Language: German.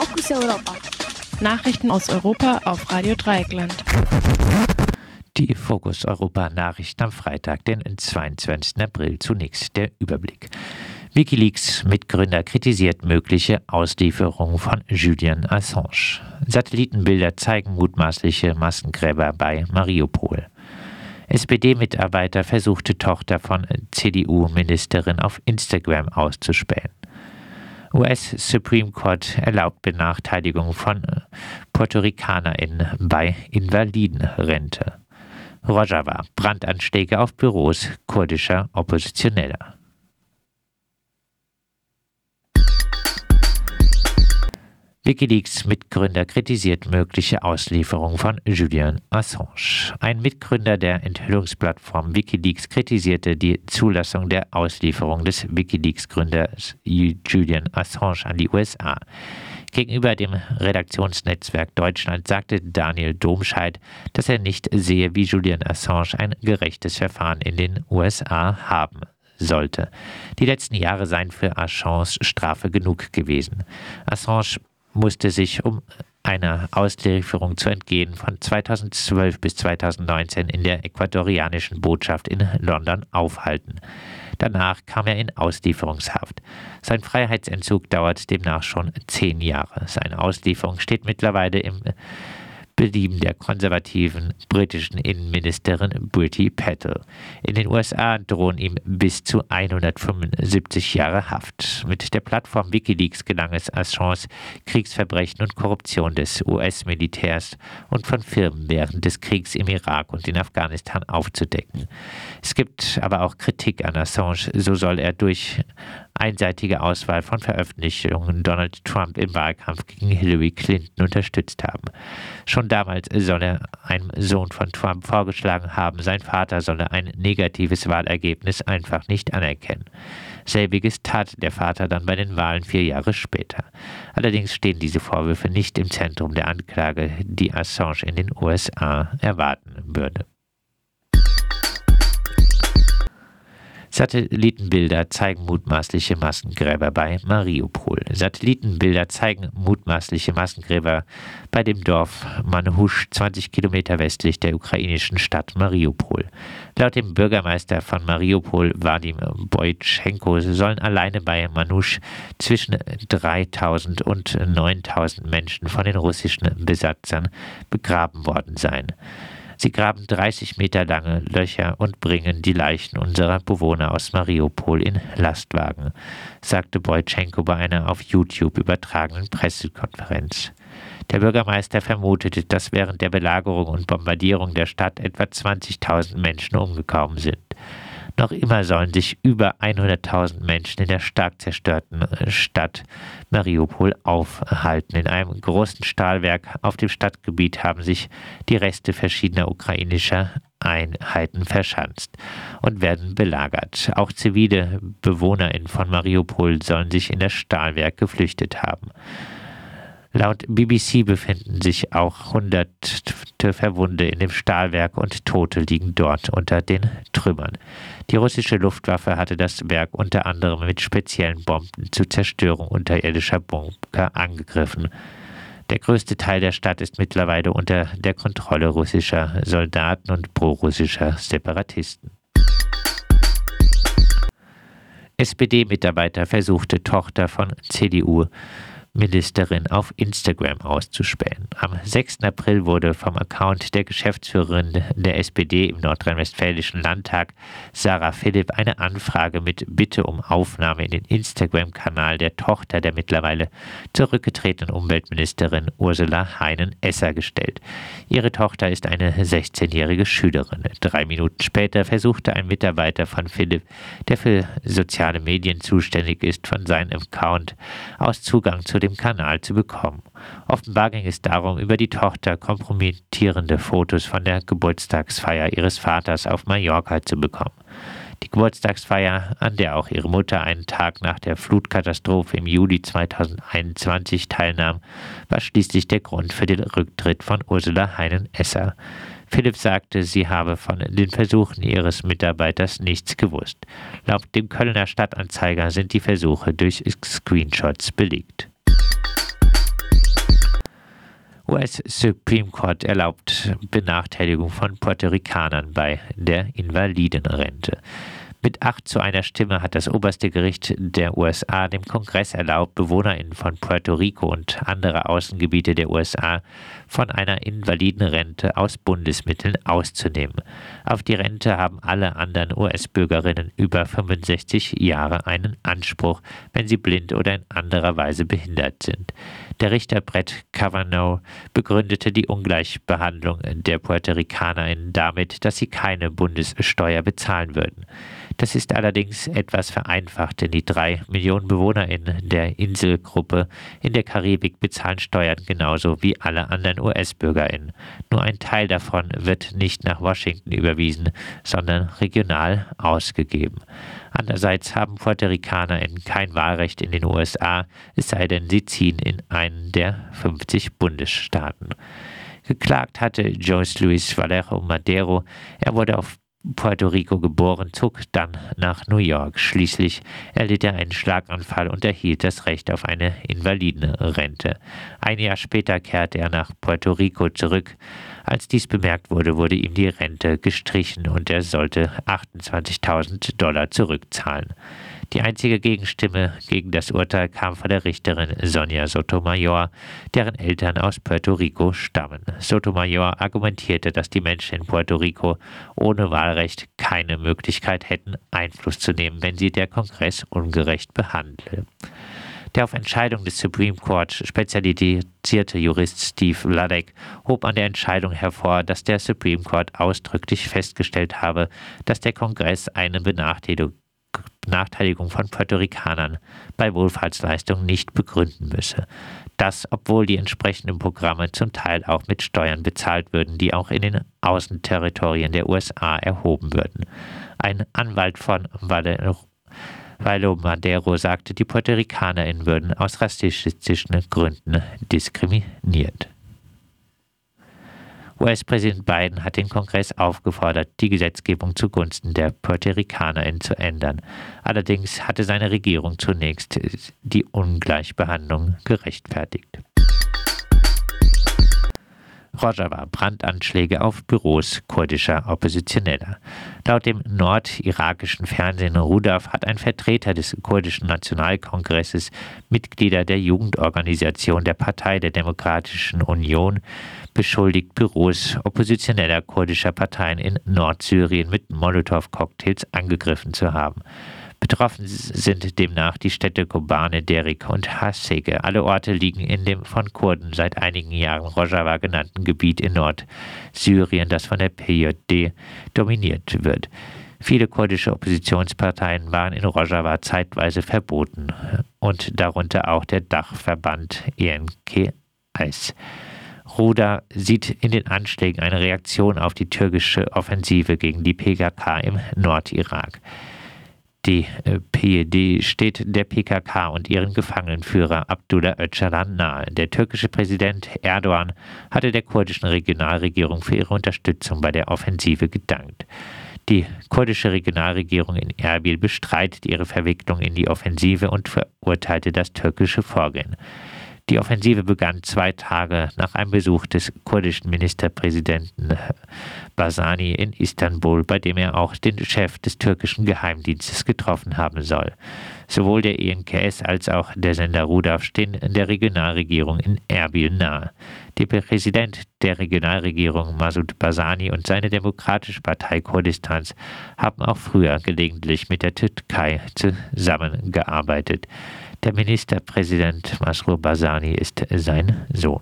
Fokus Europa. Nachrichten aus Europa auf Radio Dreieckland. Die Fokus Europa Nachrichten am Freitag, den 22. April. Zunächst der Überblick. Wikileaks Mitgründer kritisiert mögliche Auslieferung von Julian Assange. Satellitenbilder zeigen mutmaßliche Massengräber bei Mariupol. SPD-Mitarbeiter versuchte Tochter von CDU-Ministerin auf Instagram auszuspähen. US Supreme Court erlaubt Benachteiligung von Puerto RicanerInnen bei Invalidenrente. Rojava, Brandanschläge auf Büros kurdischer Oppositioneller. Wikileaks Mitgründer kritisiert mögliche Auslieferung von Julian Assange. Ein Mitgründer der Enthüllungsplattform Wikileaks kritisierte die Zulassung der Auslieferung des Wikileaks-Gründers Julian Assange an die USA. Gegenüber dem Redaktionsnetzwerk Deutschland sagte Daniel Domscheit, dass er nicht sehe, wie Julian Assange ein gerechtes Verfahren in den USA haben sollte. Die letzten Jahre seien für Assange Strafe genug gewesen. Assange musste sich, um einer Auslieferung zu entgehen, von 2012 bis 2019 in der ecuadorianischen Botschaft in London aufhalten. Danach kam er in Auslieferungshaft. Sein Freiheitsentzug dauert demnach schon zehn Jahre. Seine Auslieferung steht mittlerweile im Belieben der konservativen britischen Innenministerin Britty Patel. In den USA drohen ihm bis zu 175 Jahre Haft. Mit der Plattform Wikileaks gelang es Assange, Kriegsverbrechen und Korruption des US-Militärs und von Firmen während des Kriegs im Irak und in Afghanistan aufzudecken. Es gibt aber auch Kritik an Assange. So soll er durch einseitige Auswahl von Veröffentlichungen Donald Trump im Wahlkampf gegen Hillary Clinton unterstützt haben. Schon damals soll er einem Sohn von Trump vorgeschlagen haben, sein Vater solle ein negatives Wahlergebnis einfach nicht anerkennen. Selbiges tat der Vater dann bei den Wahlen vier Jahre später. Allerdings stehen diese Vorwürfe nicht im Zentrum der Anklage, die Assange in den USA erwarten würde. Satellitenbilder zeigen mutmaßliche Massengräber bei Mariupol. Satellitenbilder zeigen mutmaßliche Massengräber bei dem Dorf Manhusch, 20 Kilometer westlich der ukrainischen Stadt Mariupol. Laut dem Bürgermeister von Mariupol, Vadim Boytschenko, sollen alleine bei Manhusch zwischen 3000 und 9000 Menschen von den russischen Besatzern begraben worden sein. Sie graben 30 Meter lange Löcher und bringen die Leichen unserer Bewohner aus Mariupol in Lastwagen, sagte Boytschenko bei einer auf YouTube übertragenen Pressekonferenz. Der Bürgermeister vermutete, dass während der Belagerung und Bombardierung der Stadt etwa 20.000 Menschen umgekommen sind. Noch immer sollen sich über 100.000 Menschen in der stark zerstörten äh, Stadt Mariupol aufhalten. In einem großen Stahlwerk auf dem Stadtgebiet haben sich die Reste verschiedener ukrainischer Einheiten verschanzt und werden belagert. Auch zivile BewohnerInnen von Mariupol sollen sich in das Stahlwerk geflüchtet haben. Laut BBC befinden sich auch hunderte Verwunde in dem Stahlwerk und Tote liegen dort unter den Trümmern. Die russische Luftwaffe hatte das Werk unter anderem mit speziellen Bomben zur Zerstörung unterirdischer Bunker angegriffen. Der größte Teil der Stadt ist mittlerweile unter der Kontrolle russischer Soldaten und prorussischer Separatisten. SPD-Mitarbeiter versuchte Tochter von CDU Ministerin auf Instagram auszuspähen. Am 6. April wurde vom Account der Geschäftsführerin der SPD im nordrhein-westfälischen Landtag, Sarah Philipp, eine Anfrage mit Bitte um Aufnahme in den Instagram-Kanal der Tochter der mittlerweile zurückgetretenen Umweltministerin Ursula Heinen-Esser gestellt. Ihre Tochter ist eine 16-jährige Schülerin. Drei Minuten später versuchte ein Mitarbeiter von Philipp, der für soziale Medien zuständig ist, von seinem Account aus Zugang zu dem Kanal zu bekommen. Offenbar ging es darum, über die Tochter kompromittierende Fotos von der Geburtstagsfeier ihres Vaters auf Mallorca zu bekommen. Die Geburtstagsfeier, an der auch ihre Mutter einen Tag nach der Flutkatastrophe im Juli 2021 teilnahm, war schließlich der Grund für den Rücktritt von Ursula Heinen-Esser. Philipp sagte, sie habe von den Versuchen ihres Mitarbeiters nichts gewusst. Laut dem Kölner Stadtanzeiger sind die Versuche durch Screenshots belegt. US Supreme Court erlaubt Benachteiligung von Puerto Ricanern bei der Invalidenrente. Mit acht zu einer Stimme hat das oberste Gericht der USA dem Kongress erlaubt, BewohnerInnen von Puerto Rico und andere Außengebiete der USA von einer Invalidenrente aus Bundesmitteln auszunehmen. Auf die Rente haben alle anderen US-Bürgerinnen über 65 Jahre einen Anspruch, wenn sie blind oder in anderer Weise behindert sind. Der Richter Brett Kavanaugh begründete die Ungleichbehandlung der Puerto RicanerInnen damit, dass sie keine Bundessteuer bezahlen würden. Das ist allerdings etwas vereinfacht, denn die drei Millionen BewohnerInnen der Inselgruppe in der Karibik bezahlen Steuern genauso wie alle anderen US-BürgerInnen. Nur ein Teil davon wird nicht nach Washington überwiesen, sondern regional ausgegeben. Andererseits haben Puerto RicanerInnen kein Wahlrecht in den USA, es sei denn, sie ziehen in einen der 50 Bundesstaaten. Geklagt hatte Joyce Luis Valero Madero. Er wurde auf Puerto Rico geboren, zog dann nach New York. Schließlich erlitt er einen Schlaganfall und erhielt das Recht auf eine Invalidenrente. Ein Jahr später kehrte er nach Puerto Rico zurück. Als dies bemerkt wurde, wurde ihm die Rente gestrichen und er sollte 28.000 Dollar zurückzahlen. Die einzige Gegenstimme gegen das Urteil kam von der Richterin Sonja Sotomayor, deren Eltern aus Puerto Rico stammen. Sotomayor argumentierte, dass die Menschen in Puerto Rico ohne Wahlrecht keine Möglichkeit hätten, Einfluss zu nehmen, wenn sie der Kongress ungerecht behandle. Der auf Entscheidung des Supreme Court spezialisierte Jurist Steve Vladek hob an der Entscheidung hervor, dass der Supreme Court ausdrücklich festgestellt habe, dass der Kongress eine Benachteiligung Benachteiligung von Puerto Ricanern bei Wohlfahrtsleistungen nicht begründen müsse. Das, obwohl die entsprechenden Programme zum Teil auch mit Steuern bezahlt würden, die auch in den Außenterritorien der USA erhoben würden. Ein Anwalt von Valero Madero sagte, die Puerto RicanerInnen würden aus rassistischen Gründen diskriminiert. US-Präsident Biden hat den Kongress aufgefordert, die Gesetzgebung zugunsten der Puerto RicanerInnen zu ändern. Allerdings hatte seine Regierung zunächst die Ungleichbehandlung gerechtfertigt. Rojava Brandanschläge auf Büros kurdischer Oppositioneller. Laut dem nordirakischen Fernsehen Rudaf hat ein Vertreter des kurdischen Nationalkongresses Mitglieder der Jugendorganisation der Partei der Demokratischen Union beschuldigt, Büros oppositioneller kurdischer Parteien in Nordsyrien mit Molotow-Cocktails angegriffen zu haben. Betroffen sind demnach die Städte Kobane, Derik und Hasege. Alle Orte liegen in dem von Kurden seit einigen Jahren Rojava genannten Gebiet in Nordsyrien, das von der PJD dominiert wird. Viele kurdische Oppositionsparteien waren in Rojava zeitweise verboten und darunter auch der Dachverband ENKS. Ruda sieht in den Anschlägen eine Reaktion auf die türkische Offensive gegen die PKK im Nordirak. Die PED steht der PKK und ihren Gefangenenführer Abdullah Öcalan nahe. Der türkische Präsident Erdogan hatte der kurdischen Regionalregierung für ihre Unterstützung bei der Offensive gedankt. Die kurdische Regionalregierung in Erbil bestreitet ihre Verwicklung in die Offensive und verurteilte das türkische Vorgehen. Die Offensive begann zwei Tage nach einem Besuch des kurdischen Ministerpräsidenten Basani in Istanbul, bei dem er auch den Chef des türkischen Geheimdienstes getroffen haben soll. Sowohl der ENKS als auch der Sender Rudaf stehen der Regionalregierung in Erbil nahe. Der Präsident der Regionalregierung Masud Basani und seine Demokratische Partei Kurdistans haben auch früher gelegentlich mit der Türkei zusammengearbeitet. Der Ministerpräsident Masrour Barzani ist sein Sohn.